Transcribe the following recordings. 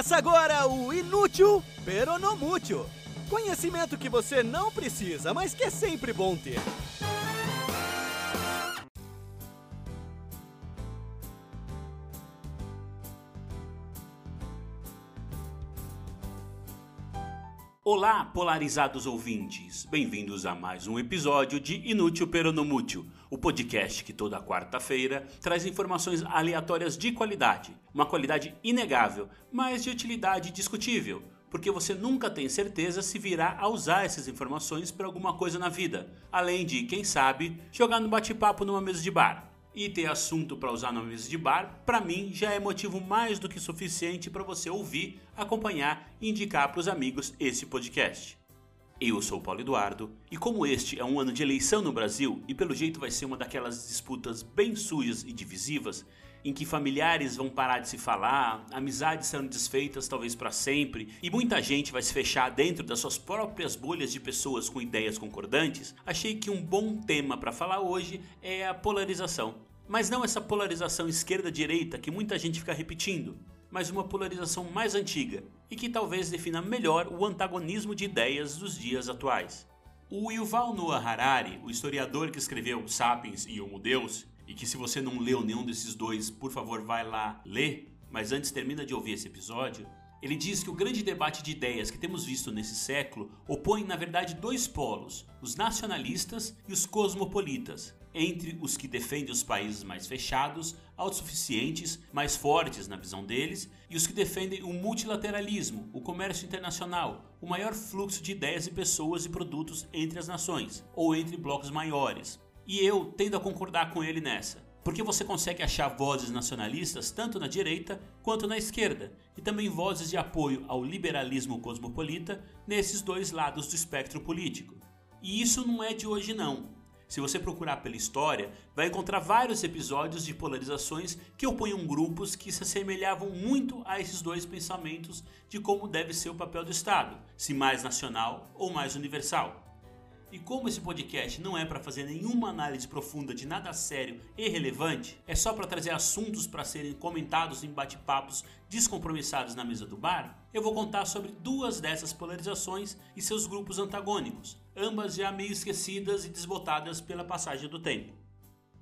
Começa agora o Inútil Peronomútil. Conhecimento que você não precisa, mas que é sempre bom ter. Olá, polarizados ouvintes! Bem-vindos a mais um episódio de Inútil Peronomútil, o podcast que toda quarta-feira traz informações aleatórias de qualidade, uma qualidade inegável, mas de utilidade discutível, porque você nunca tem certeza se virá a usar essas informações para alguma coisa na vida, além de, quem sabe, jogar no bate-papo numa mesa de bar. E ter assunto para usar na mesa de bar, para mim já é motivo mais do que suficiente para você ouvir, acompanhar e indicar para os amigos esse podcast. Eu sou o Paulo Eduardo e como este é um ano de eleição no Brasil e pelo jeito vai ser uma daquelas disputas bem sujas e divisivas, em que familiares vão parar de se falar, amizades serão desfeitas talvez para sempre e muita gente vai se fechar dentro das suas próprias bolhas de pessoas com ideias concordantes, achei que um bom tema para falar hoje é a polarização. Mas não essa polarização esquerda-direita que muita gente fica repetindo, mas uma polarização mais antiga e que talvez defina melhor o antagonismo de ideias dos dias atuais. O Yuval Noah Harari, o historiador que escreveu Sapiens e Homo Deus, e que se você não leu nenhum desses dois, por favor, vai lá ler, mas antes termina de ouvir esse episódio. Ele diz que o grande debate de ideias que temos visto nesse século opõe, na verdade, dois polos: os nacionalistas e os cosmopolitas, entre os que defendem os países mais fechados, autossuficientes, mais fortes na visão deles, e os que defendem o multilateralismo, o comércio internacional, o maior fluxo de ideias e pessoas e produtos entre as nações, ou entre blocos maiores, e eu tendo a concordar com ele nessa. Porque você consegue achar vozes nacionalistas tanto na direita quanto na esquerda, e também vozes de apoio ao liberalismo cosmopolita nesses dois lados do espectro político. E isso não é de hoje não. Se você procurar pela história, vai encontrar vários episódios de polarizações que opunham grupos que se assemelhavam muito a esses dois pensamentos de como deve ser o papel do Estado, se mais nacional ou mais universal. E como esse podcast não é para fazer nenhuma análise profunda de nada sério e relevante, é só para trazer assuntos para serem comentados em bate-papos descompromissados na mesa do bar, eu vou contar sobre duas dessas polarizações e seus grupos antagônicos, ambas já meio esquecidas e desbotadas pela passagem do tempo.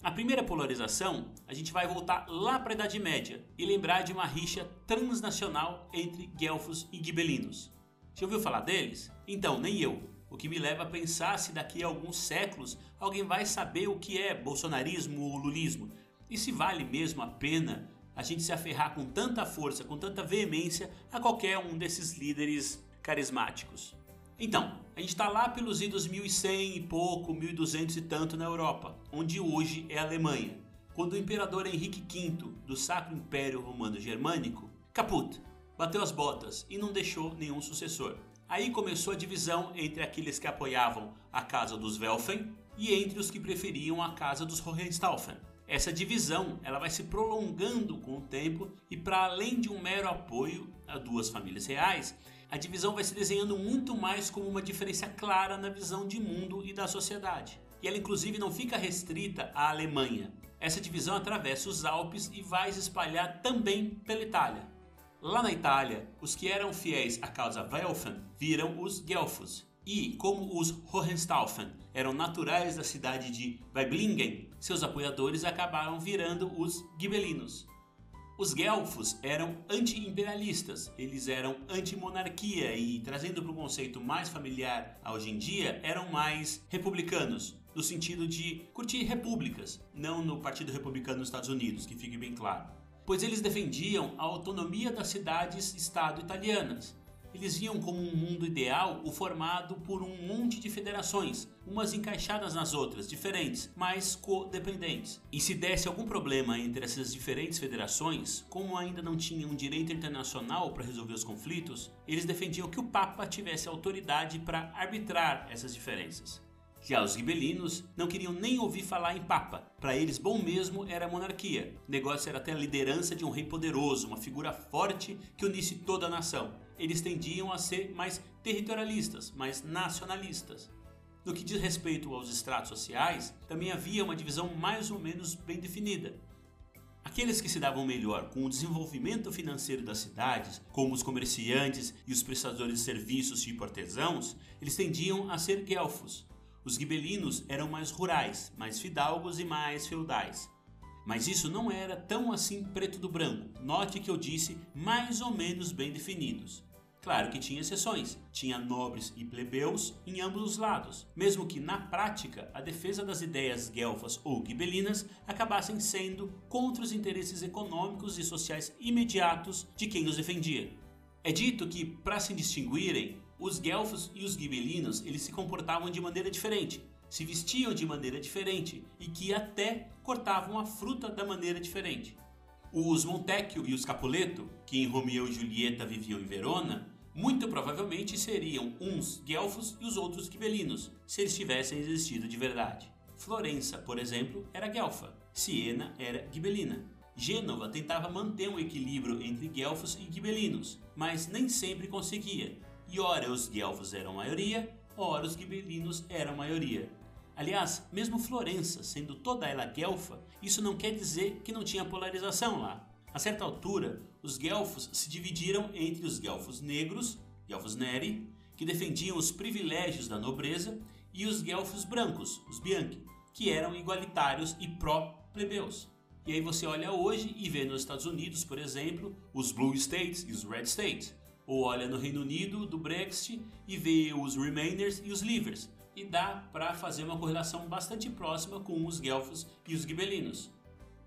A primeira polarização, a gente vai voltar lá para a Idade Média e lembrar de uma rixa transnacional entre guelfos e gibelinos. Já ouviu falar deles? Então, nem eu o que me leva a pensar se daqui a alguns séculos alguém vai saber o que é bolsonarismo ou lulismo e se vale mesmo a pena a gente se aferrar com tanta força, com tanta veemência a qualquer um desses líderes carismáticos. Então, a gente está lá pelos idos 1100 e pouco, 1200 e tanto na Europa, onde hoje é a Alemanha, quando o imperador Henrique V do Sacro Império Romano Germânico, caput, bateu as botas e não deixou nenhum sucessor. Aí começou a divisão entre aqueles que apoiavam a casa dos Welfen e entre os que preferiam a casa dos Hohenstaufen. Essa divisão ela vai se prolongando com o tempo e para além de um mero apoio a duas famílias reais, a divisão vai se desenhando muito mais como uma diferença clara na visão de mundo e da sociedade. E ela inclusive não fica restrita à Alemanha. Essa divisão atravessa os Alpes e vai se espalhar também pela Itália. Lá na Itália, os que eram fiéis à causa Welfen viram os Guelfos. E, como os Hohenstaufen eram naturais da cidade de Weiblingen, seus apoiadores acabaram virando os Gibelinos. Os Guelfos eram anti-imperialistas, eles eram anti-monarquia e, trazendo para o conceito mais familiar a hoje em dia, eram mais republicanos, no sentido de curtir repúblicas, não no Partido Republicano dos Estados Unidos, que fique bem claro pois eles defendiam a autonomia das cidades-estado italianas. Eles viam como um mundo ideal o formado por um monte de federações, umas encaixadas nas outras, diferentes, mas codependentes. E se desse algum problema entre essas diferentes federações, como ainda não tinham direito internacional para resolver os conflitos, eles defendiam que o Papa tivesse autoridade para arbitrar essas diferenças. Já os gibelinos não queriam nem ouvir falar em papa. Para eles, bom mesmo era a monarquia. O negócio era ter a liderança de um rei poderoso, uma figura forte que unisse toda a nação. Eles tendiam a ser mais territorialistas, mais nacionalistas. No que diz respeito aos estratos sociais, também havia uma divisão mais ou menos bem definida. Aqueles que se davam melhor com o desenvolvimento financeiro das cidades, como os comerciantes e os prestadores de serviços tipo artesãos, eles tendiam a ser guelfos. Os gibelinos eram mais rurais, mais fidalgos e mais feudais. Mas isso não era tão assim preto do branco. Note que eu disse mais ou menos bem definidos. Claro que tinha exceções, tinha nobres e plebeus em ambos os lados, mesmo que na prática a defesa das ideias guelfas ou gibelinas acabassem sendo contra os interesses econômicos e sociais imediatos de quem os defendia. É dito que, para se distinguirem, os guelfos e os gibelinos eles se comportavam de maneira diferente, se vestiam de maneira diferente e que até cortavam a fruta da maneira diferente. Os Montecchio e os Capuleto, que em Romeu e Julieta viviam em Verona, muito provavelmente seriam uns guelfos e os outros gibelinos, se eles tivessem existido de verdade. Florença, por exemplo, era guelfa, Siena era gibelina. Gênova tentava manter um equilíbrio entre guelfos e gibelinos, mas nem sempre conseguia, e ora os guelfos eram maioria, ora os gibelinos eram maioria. Aliás, mesmo Florença, sendo toda ela guelfa, isso não quer dizer que não tinha polarização lá. A certa altura, os guelfos se dividiram entre os guelfos negros, guelfos neri, que defendiam os privilégios da nobreza, e os guelfos brancos, os bianchi, que eram igualitários e pró-plebeus. E aí você olha hoje e vê nos Estados Unidos, por exemplo, os Blue States e os Red States. Ou olha no Reino Unido do Brexit e vê os Remainers e os Leavers. E dá para fazer uma correlação bastante próxima com os guelfos e os gibelinos.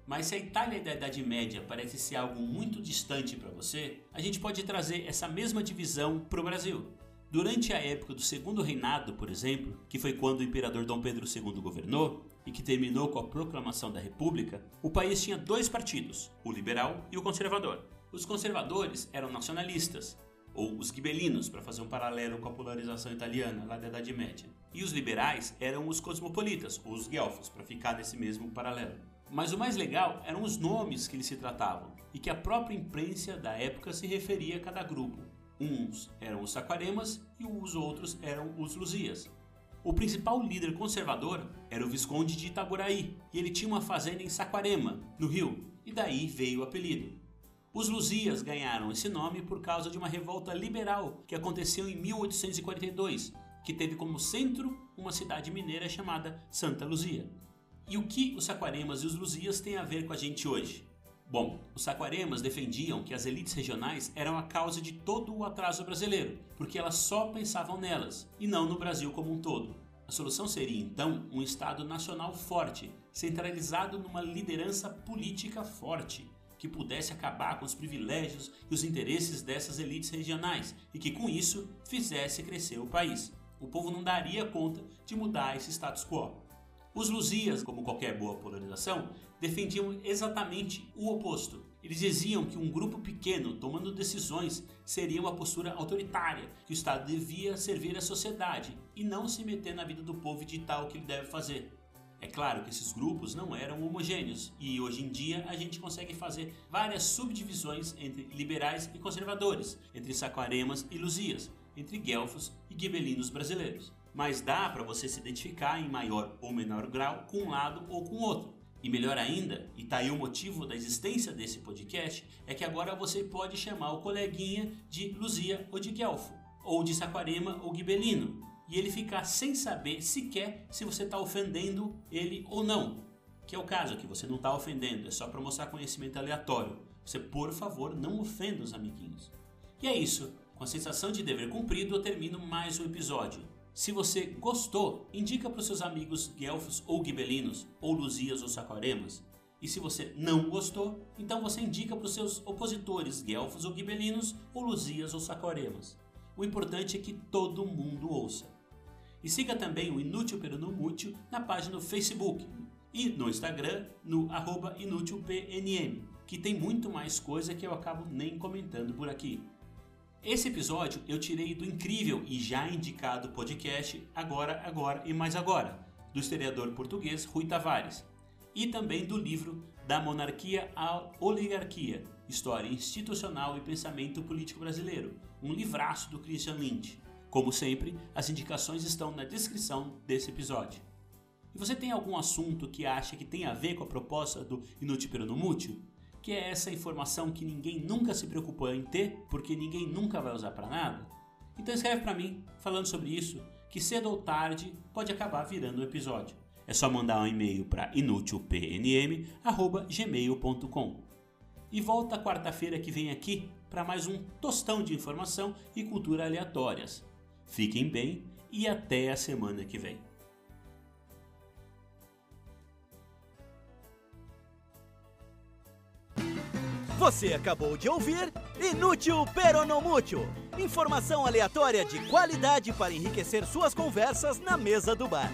Mas se a Itália da Idade Média parece ser algo muito distante para você, a gente pode trazer essa mesma divisão para o Brasil. Durante a época do Segundo Reinado, por exemplo, que foi quando o imperador Dom Pedro II governou e que terminou com a proclamação da República, o país tinha dois partidos, o liberal e o conservador. Os conservadores eram nacionalistas, ou os gibelinos, para fazer um paralelo com a polarização italiana lá da Idade Média. E os liberais eram os cosmopolitas, ou os guelfos, para ficar nesse mesmo paralelo. Mas o mais legal eram os nomes que eles se tratavam e que a própria imprensa da época se referia a cada grupo. Uns eram os Saquaremas e os outros eram os Luzias. O principal líder conservador era o Visconde de Itaboraí e ele tinha uma fazenda em Saquarema, no Rio, e daí veio o apelido. Os Luzias ganharam esse nome por causa de uma revolta liberal que aconteceu em 1842, que teve como centro uma cidade mineira chamada Santa Luzia. E o que os Saquaremas e os Luzias têm a ver com a gente hoje? Bom, os Saquaremas defendiam que as elites regionais eram a causa de todo o atraso brasileiro, porque elas só pensavam nelas, e não no Brasil como um todo. A solução seria então um Estado nacional forte, centralizado numa liderança política forte, que pudesse acabar com os privilégios e os interesses dessas elites regionais e que com isso fizesse crescer o país. O povo não daria conta de mudar esse status quo. Os Luzias, como qualquer boa polarização, defendiam exatamente o oposto. Eles diziam que um grupo pequeno tomando decisões seria uma postura autoritária, que o Estado devia servir à sociedade e não se meter na vida do povo e ditar o que ele deve fazer. É claro que esses grupos não eram homogêneos e hoje em dia a gente consegue fazer várias subdivisões entre liberais e conservadores, entre saquaremas e luzias, entre guelfos e gibelinos brasileiros mas dá para você se identificar em maior ou menor grau com um lado ou com outro. E melhor ainda, e tá aí o motivo da existência desse podcast, é que agora você pode chamar o coleguinha de Luzia ou de Guelfo, ou de Saquarema ou Gibelino, e ele ficar sem saber sequer se você está ofendendo ele ou não. Que é o caso que você não está ofendendo, é só para mostrar conhecimento aleatório. Você, por favor, não ofenda os amiguinhos. E é isso. Com a sensação de dever cumprido, eu termino mais um episódio. Se você gostou, indica para os seus amigos guelfos ou gibelinos, ou luzias ou saquaremas. E se você não gostou, então você indica para os seus opositores guelfos ou gibelinos, ou luzias ou saquaremas. O importante é que todo mundo ouça. E siga também o Inútil Pelo Mútil na página do Facebook e no Instagram no inútilpnm, que tem muito mais coisa que eu acabo nem comentando por aqui. Esse episódio eu tirei do incrível e já indicado podcast Agora, Agora e Mais Agora, do historiador português Rui Tavares, e também do livro Da Monarquia à Oligarquia, História Institucional e Pensamento Político Brasileiro, um livraço do Christian Lynch. Como sempre, as indicações estão na descrição desse episódio. E você tem algum assunto que acha que tem a ver com a proposta do Inútil Peronomútil? que é essa informação que ninguém nunca se preocupou em ter, porque ninguém nunca vai usar para nada? Então escreve para mim falando sobre isso, que cedo ou tarde pode acabar virando um episódio. É só mandar um e-mail para inutilpnm@gmail.com. E volta quarta-feira que vem aqui para mais um tostão de informação e cultura aleatórias. Fiquem bem e até a semana que vem. Você acabou de ouvir Inútil Peronomútil. Informação aleatória de qualidade para enriquecer suas conversas na mesa do bar.